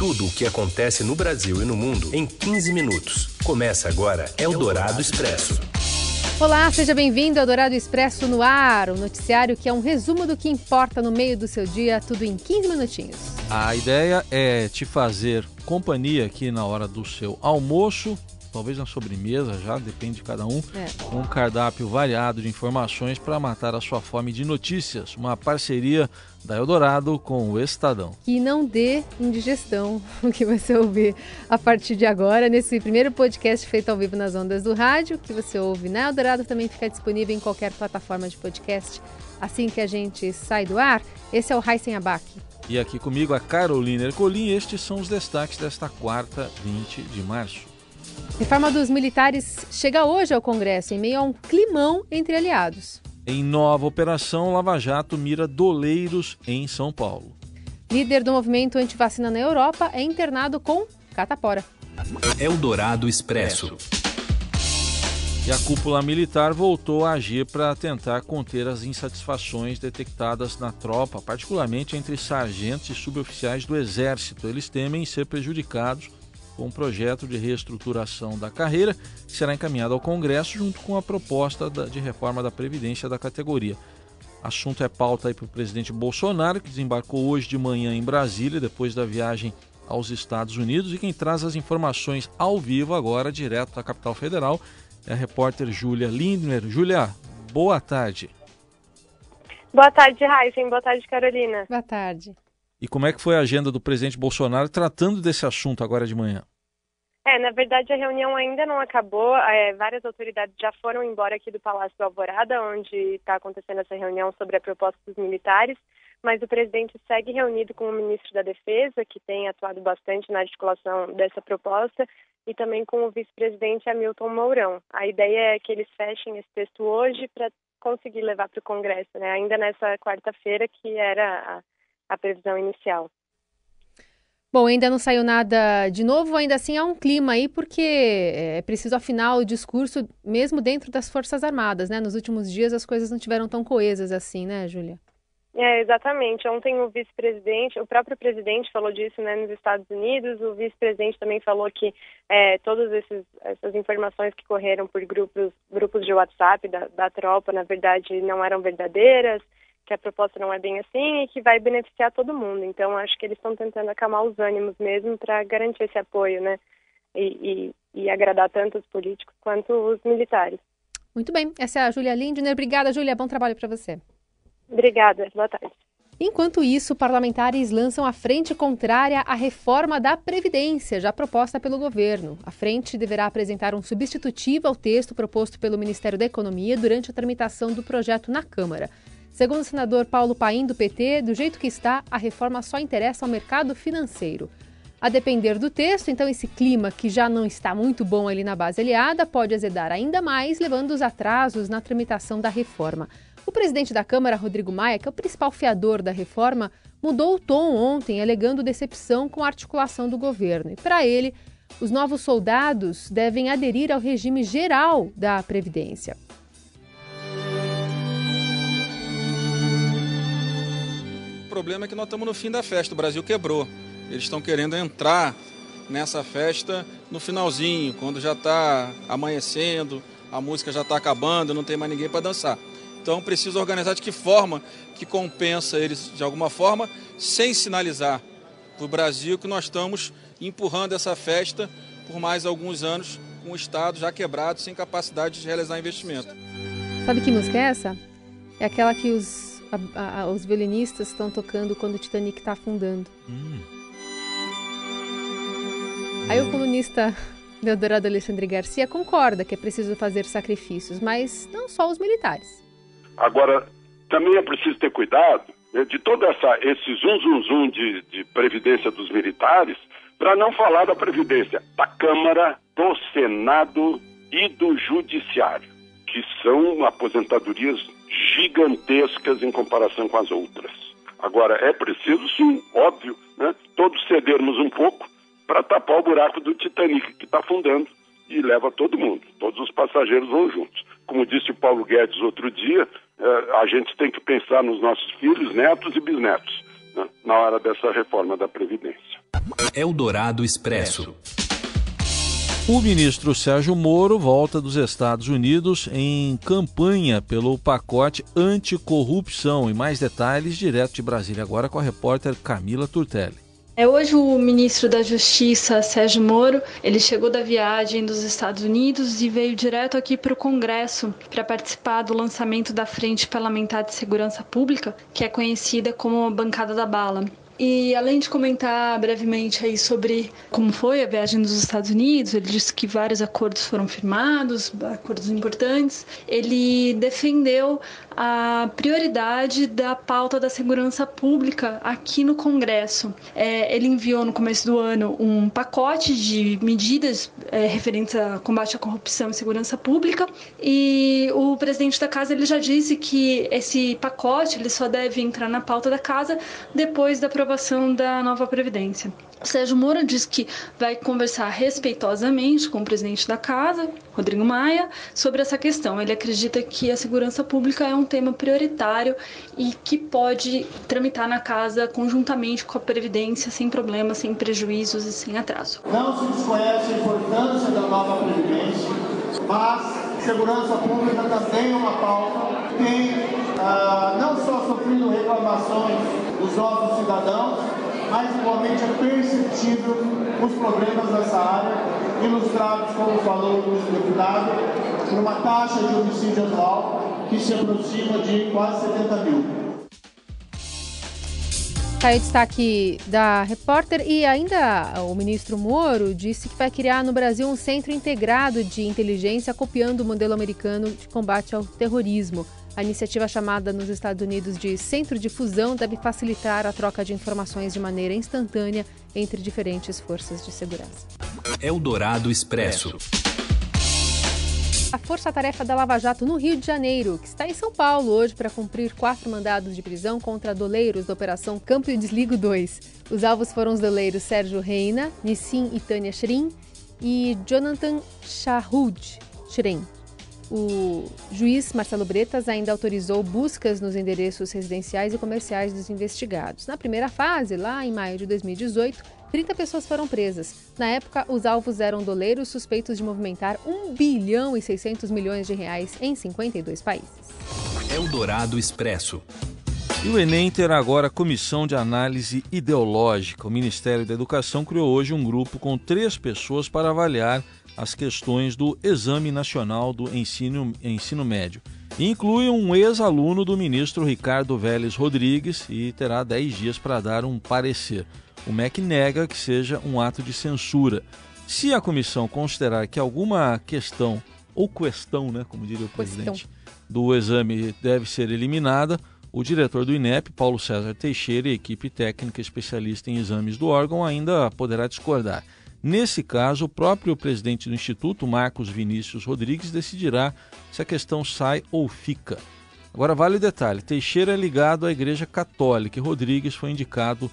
Tudo o que acontece no Brasil e no mundo em 15 minutos. Começa agora Eldorado Expresso. Olá, seja bem-vindo ao Dourado Expresso no ar, o um noticiário que é um resumo do que importa no meio do seu dia, tudo em 15 minutinhos. A ideia é te fazer companhia aqui na hora do seu almoço, talvez na sobremesa já, depende de cada um, é. um cardápio variado de informações para matar a sua fome de notícias. Uma parceria da Eldorado com o Estadão. Que não dê indigestão, o que você ouvir a partir de agora, nesse primeiro podcast feito ao vivo nas ondas do rádio, que você ouve na Eldorado, também fica disponível em qualquer plataforma de podcast. Assim que a gente sai do ar, esse é o Heisen Abac. E aqui comigo a Carolina Ercolim, estes são os destaques desta quarta, 20 de março. Reforma dos militares chega hoje ao Congresso em meio a um climão entre aliados. Em nova operação, Lava Jato mira doleiros em São Paulo. Líder do movimento antivacina na Europa é internado com catapora. Eldorado Expresso. E a cúpula militar voltou a agir para tentar conter as insatisfações detectadas na tropa, particularmente entre sargentos e suboficiais do Exército. Eles temem ser prejudicados com um projeto de reestruturação da carreira que será encaminhado ao Congresso junto com a proposta de reforma da Previdência da categoria. Assunto é pauta para o presidente Bolsonaro, que desembarcou hoje de manhã em Brasília, depois da viagem aos Estados Unidos. E quem traz as informações ao vivo agora, direto da capital federal, é a repórter Júlia Lindner. Júlia, boa tarde. Boa tarde, Raíssa. Boa tarde, Carolina. Boa tarde. E como é que foi a agenda do presidente Bolsonaro tratando desse assunto agora de manhã? É, na verdade a reunião ainda não acabou. É, várias autoridades já foram embora aqui do Palácio do Alvorada, onde está acontecendo essa reunião sobre a proposta dos militares. Mas o presidente segue reunido com o ministro da Defesa, que tem atuado bastante na articulação dessa proposta, e também com o vice-presidente Hamilton Mourão. A ideia é que eles fechem esse texto hoje para conseguir levar para o Congresso, né? ainda nessa quarta-feira, que era a a previsão inicial. Bom, ainda não saiu nada de novo, ainda assim há um clima aí, porque é preciso afinar o discurso mesmo dentro das Forças Armadas, né? Nos últimos dias as coisas não tiveram tão coesas assim, né, Júlia? É, exatamente. Ontem o vice-presidente, o próprio presidente falou disso né, nos Estados Unidos, o vice-presidente também falou que é, todas esses, essas informações que correram por grupos, grupos de WhatsApp da, da tropa, na verdade, não eram verdadeiras, que a proposta não é bem assim e que vai beneficiar todo mundo. Então, acho que eles estão tentando acalmar os ânimos mesmo para garantir esse apoio, né? E, e, e, agradar tanto os políticos quanto os militares. Muito bem. Essa é a Júlia Lindner. Obrigada, Júlia. Bom trabalho para você. Obrigada. Boa tarde. Enquanto isso, parlamentares lançam a frente contrária à reforma da Previdência, já proposta pelo governo. A frente deverá apresentar um substitutivo ao texto proposto pelo Ministério da Economia durante a tramitação do projeto na Câmara. Segundo o senador Paulo Paim, do PT, do jeito que está, a reforma só interessa ao mercado financeiro. A depender do texto, então, esse clima que já não está muito bom ali na base aliada pode azedar ainda mais, levando os atrasos na tramitação da reforma. O presidente da Câmara, Rodrigo Maia, que é o principal fiador da reforma, mudou o tom ontem, alegando decepção com a articulação do governo. E para ele, os novos soldados devem aderir ao regime geral da Previdência. Problema é que nós estamos no fim da festa, o Brasil quebrou. Eles estão querendo entrar nessa festa no finalzinho, quando já está amanhecendo, a música já está acabando, não tem mais ninguém para dançar. Então precisa organizar de que forma que compensa eles de alguma forma, sem sinalizar para o Brasil que nós estamos empurrando essa festa por mais alguns anos com o Estado já quebrado, sem capacidade de realizar investimento. Sabe que música é essa? É aquela que os a, a, os violinistas estão tocando quando o Titanic está afundando. Hum. Aí o colunista Deodorado Alexandre Garcia concorda que é preciso fazer sacrifícios, mas não só os militares. Agora, também é preciso ter cuidado né, de todo essa, esse zum zum zum de, de previdência dos militares, para não falar da previdência da Câmara, do Senado e do Judiciário, que são aposentadorias gigantescas em comparação com as outras. Agora, é preciso, sim, óbvio, né, todos cedermos um pouco para tapar o buraco do Titanic que está afundando e leva todo mundo, todos os passageiros vão juntos. Como disse o Paulo Guedes outro dia, eh, a gente tem que pensar nos nossos filhos, netos e bisnetos né, na hora dessa reforma da Previdência. Eldorado Expresso. O ministro Sérgio Moro volta dos Estados Unidos em campanha pelo pacote anticorrupção. E mais detalhes direto de Brasília, agora com a repórter Camila Turtelli. É hoje o ministro da Justiça, Sérgio Moro, ele chegou da viagem dos Estados Unidos e veio direto aqui para o Congresso para participar do lançamento da Frente Parlamentar de Segurança Pública, que é conhecida como a Bancada da Bala. E além de comentar brevemente aí sobre como foi a viagem dos Estados Unidos, ele disse que vários acordos foram firmados, acordos importantes. Ele defendeu a prioridade da pauta da segurança pública aqui no Congresso. É, ele enviou no começo do ano um pacote de medidas é, referentes a combate à corrupção e segurança pública e o presidente da casa ele já disse que esse pacote ele só deve entrar na pauta da casa depois da aprovação da nova Previdência. Sérgio Moro diz que vai conversar respeitosamente com o presidente da casa, Rodrigo Maia, sobre essa questão. Ele acredita que a segurança pública é um tema prioritário e que pode tramitar na casa conjuntamente com a Previdência sem problemas, sem prejuízos e sem atraso. Não se desconhece a importância da nova Previdência, mas segurança pública também é uma pauta que tem ah, não só sofrido reclamações dos nossos cidadãos, mas igualmente é perceptível os problemas nessa área, ilustrados, como falou o deputado, por uma taxa de homicídio atual que se aproxima de quase 70 mil. Tá aí o destaque da repórter e ainda o ministro Moro disse que vai criar no Brasil um centro integrado de inteligência copiando o modelo americano de combate ao terrorismo. A iniciativa chamada nos Estados Unidos de Centro de Fusão deve facilitar a troca de informações de maneira instantânea entre diferentes forças de segurança. Eldorado Expresso. A força-tarefa da Lava Jato no Rio de Janeiro, que está em São Paulo hoje para cumprir quatro mandados de prisão contra doleiros da Operação Campo e Desligo 2. Os alvos foram os doleiros Sérgio Reina, Nissim e Tânia Shrin e Jonathan Shahud Shrin. O juiz Marcelo Bretas ainda autorizou buscas nos endereços residenciais e comerciais dos investigados. Na primeira fase, lá em maio de 2018, 30 pessoas foram presas. Na época, os alvos eram doleiros suspeitos de movimentar 1 bilhão e 600 milhões de reais em 52 países. Eldorado Expresso. E o Enem terá agora comissão de análise ideológica. O Ministério da Educação criou hoje um grupo com três pessoas para avaliar as questões do Exame Nacional do Ensino, Ensino Médio. Inclui um ex-aluno do ministro Ricardo Vélez Rodrigues e terá 10 dias para dar um parecer. O MEC nega que seja um ato de censura. Se a comissão considerar que alguma questão, ou questão, né, como diria o presidente, questão. do exame deve ser eliminada, o diretor do INEP, Paulo César Teixeira, e equipe técnica especialista em exames do órgão ainda poderá discordar. Nesse caso, o próprio presidente do Instituto, Marcos Vinícius Rodrigues, decidirá se a questão sai ou fica. Agora, vale o detalhe: Teixeira é ligado à Igreja Católica e Rodrigues foi indicado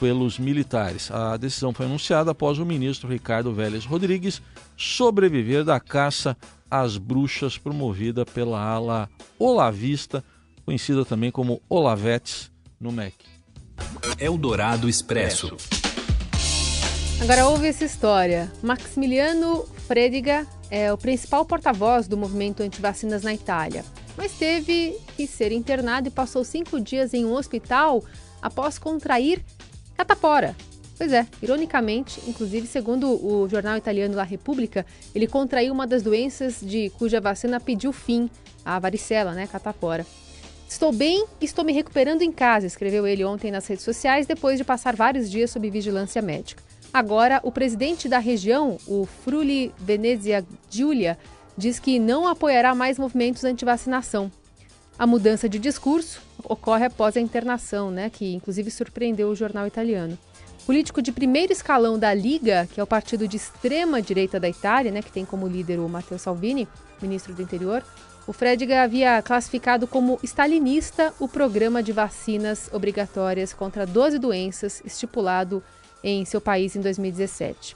pelos militares. A decisão foi anunciada após o ministro Ricardo Vélez Rodrigues sobreviver da caça às bruxas promovida pela ala olavista, conhecida também como Olavetes, no MEC. Eldorado Expresso. Agora ouve essa história. Maximiliano Frediga é o principal porta-voz do movimento antivacinas na Itália, mas teve que ser internado e passou cinco dias em um hospital após contrair catapora. Pois é, ironicamente, inclusive segundo o jornal italiano La Repubblica, ele contraiu uma das doenças de cuja vacina pediu fim, a varicela, né, catapora. Estou bem e estou me recuperando em casa, escreveu ele ontem nas redes sociais, depois de passar vários dias sob vigilância médica. Agora, o presidente da região, o Fruli Venezia Giulia, diz que não apoiará mais movimentos anti-vacinação. A mudança de discurso ocorre após a internação, né, que inclusive surpreendeu o jornal italiano. Político de primeiro escalão da Liga, que é o partido de extrema direita da Itália, né, que tem como líder o Matteo Salvini, ministro do Interior, o Frediga havia classificado como stalinista o programa de vacinas obrigatórias contra 12 doenças estipulado em seu país em 2017.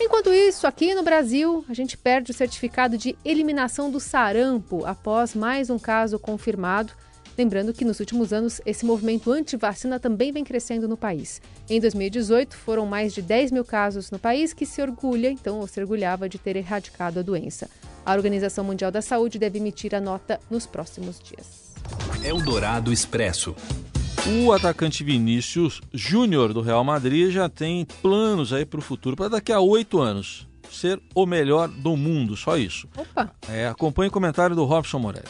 Enquanto isso, aqui no Brasil, a gente perde o certificado de eliminação do sarampo após mais um caso confirmado. Lembrando que nos últimos anos esse movimento anti-vacina também vem crescendo no país. Em 2018 foram mais de 10 mil casos no país que se orgulha, então, ou se orgulhava de ter erradicado a doença. A Organização Mundial da Saúde deve emitir a nota nos próximos dias. Eldorado Expresso. O atacante Vinícius Júnior do Real Madrid já tem planos aí para o futuro, para daqui a oito anos ser o melhor do mundo, só isso. Opa! É, acompanhe o comentário do Robson Morelli.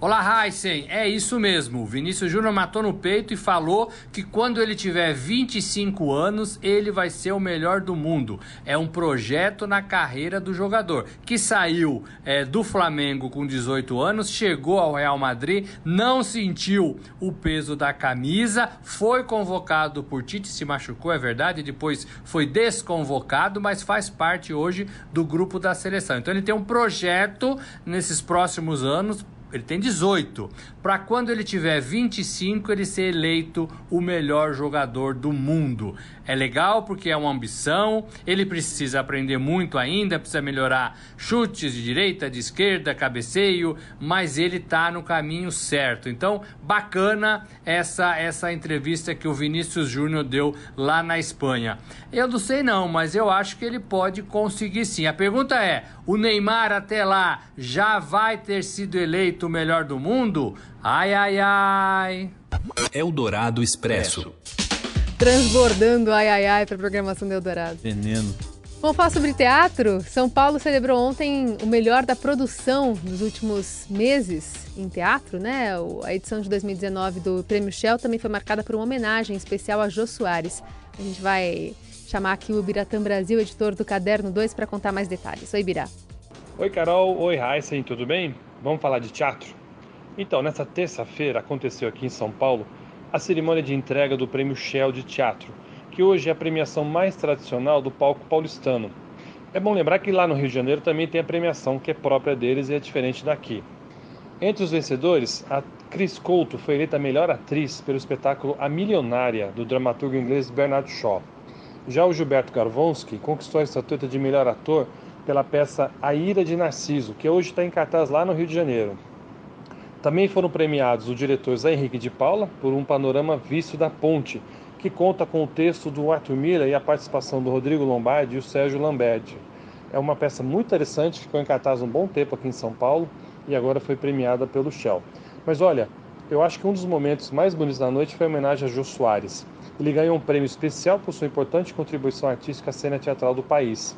Olá, Heisen. É isso mesmo. Vinícius Júnior matou no peito e falou que quando ele tiver 25 anos, ele vai ser o melhor do mundo. É um projeto na carreira do jogador, que saiu é, do Flamengo com 18 anos, chegou ao Real Madrid, não sentiu o peso da camisa, foi convocado por Tite, se machucou, é verdade, depois foi desconvocado, mas faz parte hoje do grupo da seleção. Então ele tem um projeto nesses próximos anos ele tem 18. Para quando ele tiver 25, ele ser eleito o melhor jogador do mundo. É legal porque é uma ambição, ele precisa aprender muito ainda, precisa melhorar chutes de direita, de esquerda, cabeceio, mas ele está no caminho certo. Então, bacana essa essa entrevista que o Vinícius Júnior deu lá na Espanha. Eu não sei não, mas eu acho que ele pode conseguir sim. A pergunta é: o Neymar até lá já vai ter sido eleito o melhor do mundo? Ai ai ai. Eldorado Expresso. Transbordando ai ai ai para a programação do Eldorado. Veneno. Vamos falar sobre teatro? São Paulo celebrou ontem o melhor da produção nos últimos meses em teatro, né? A edição de 2019 do Prêmio Shell também foi marcada por uma homenagem especial a Jô Soares. A gente vai chamar aqui o Biratã Brasil, editor do Caderno 2, para contar mais detalhes. Oi, Birá. Oi, Carol. Oi, Heisen. Tudo bem? Vamos falar de teatro? Então, nessa terça-feira aconteceu aqui em São Paulo a cerimônia de entrega do Prêmio Shell de Teatro, que hoje é a premiação mais tradicional do palco paulistano. É bom lembrar que lá no Rio de Janeiro também tem a premiação que é própria deles e é diferente daqui. Entre os vencedores, a Cris Couto foi eleita melhor atriz pelo espetáculo A Milionária, do dramaturgo inglês Bernard Shaw. Já o Gilberto Garvonski conquistou a estatueta de melhor ator pela peça A Ira de Narciso, que hoje está em cartaz lá no Rio de Janeiro. Também foram premiados o diretor Zé Henrique de Paula por um panorama visto da ponte, que conta com o texto do Arthur Miller e a participação do Rodrigo Lombardi e o Sérgio Lamberti. É uma peça muito interessante, ficou em cartaz um bom tempo aqui em São Paulo e agora foi premiada pelo Shell. Mas olha, eu acho que um dos momentos mais bonitos da noite foi a homenagem a Jô Soares. Ele ganhou um prêmio especial por sua importante contribuição artística à cena teatral do país.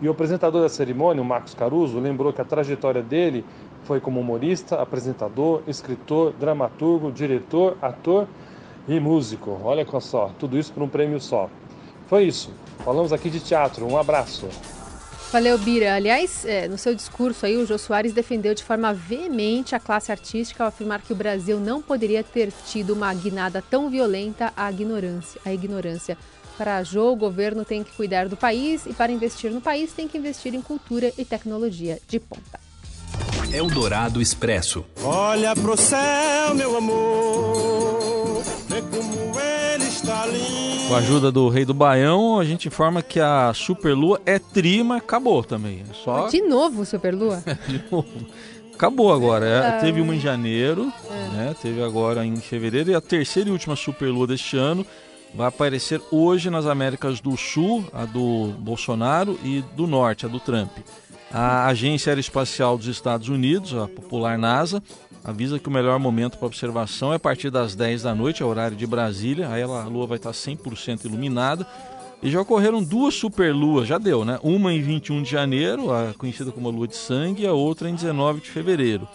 E o apresentador da cerimônia, o Marcos Caruso, lembrou que a trajetória dele foi como humorista, apresentador, escritor, dramaturgo, diretor, ator e músico. Olha só, tudo isso por um prêmio só. Foi isso. Falamos aqui de teatro. Um abraço. Valeu, Bira. Aliás, é, no seu discurso aí, o Jô Soares defendeu de forma veemente a classe artística ao afirmar que o Brasil não poderia ter tido uma guinada tão violenta à ignorância. À ignorância. Para Jô, o governo tem que cuidar do país e para investir no país tem que investir em cultura e tecnologia de ponta. Eldorado Expresso. Olha pro céu, meu amor, vê como ele está lindo. Com a ajuda do Rei do Baião, a gente informa que a Superlua é tri, mas acabou também. É só... De novo, Superlua? De novo. Acabou agora. É, teve uma em janeiro, é. né? Teve agora em fevereiro e a terceira e última Superlua deste ano vai aparecer hoje nas Américas do Sul, a do Bolsonaro, e do Norte, a do Trump. A Agência Aeroespacial dos Estados Unidos, a popular NASA, avisa que o melhor momento para observação é a partir das 10 da noite, é horário de Brasília. Aí a lua vai estar 100% iluminada. E já ocorreram duas superluas, já deu, né? Uma em 21 de janeiro, a conhecida como a lua de sangue, e a outra em 19 de fevereiro.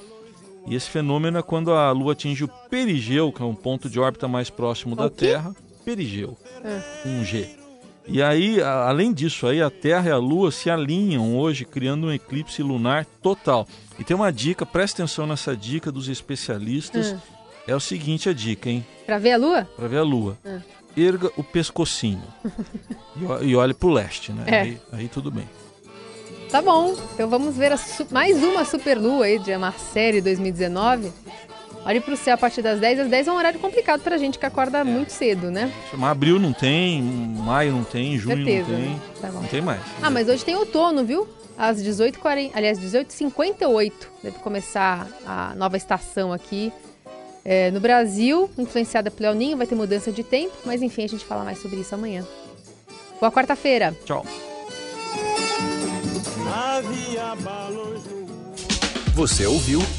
E esse fenômeno é quando a lua atinge o perigeu, que é um ponto de órbita mais próximo da Terra. Perigeu, é. um G. E aí, além disso, aí a Terra e a Lua se alinham hoje, criando um eclipse lunar total. E tem uma dica, presta atenção nessa dica dos especialistas. Hum. É o seguinte a dica, hein? Para ver a Lua? Para ver a Lua. Hum. Erga o pescocinho e, e olhe para o leste, né? É. Aí, aí, tudo bem. Tá bom, então vamos ver mais uma superlua aí de Marcele 2019. Olhe para o céu a partir das 10. Às 10 é um horário complicado para a gente que acorda é. muito cedo, né? Mas abril não tem, maio não tem, junho Certeza, não tem. Né? Tá não tem mais. Ah, mas hoje tem outono, viu? Às 18h40, aliás, 18h58 deve começar a nova estação aqui. É, no Brasil, influenciada pelo El Ninho, vai ter mudança de tempo, mas enfim, a gente fala mais sobre isso amanhã. Boa quarta-feira. Tchau. Você ouviu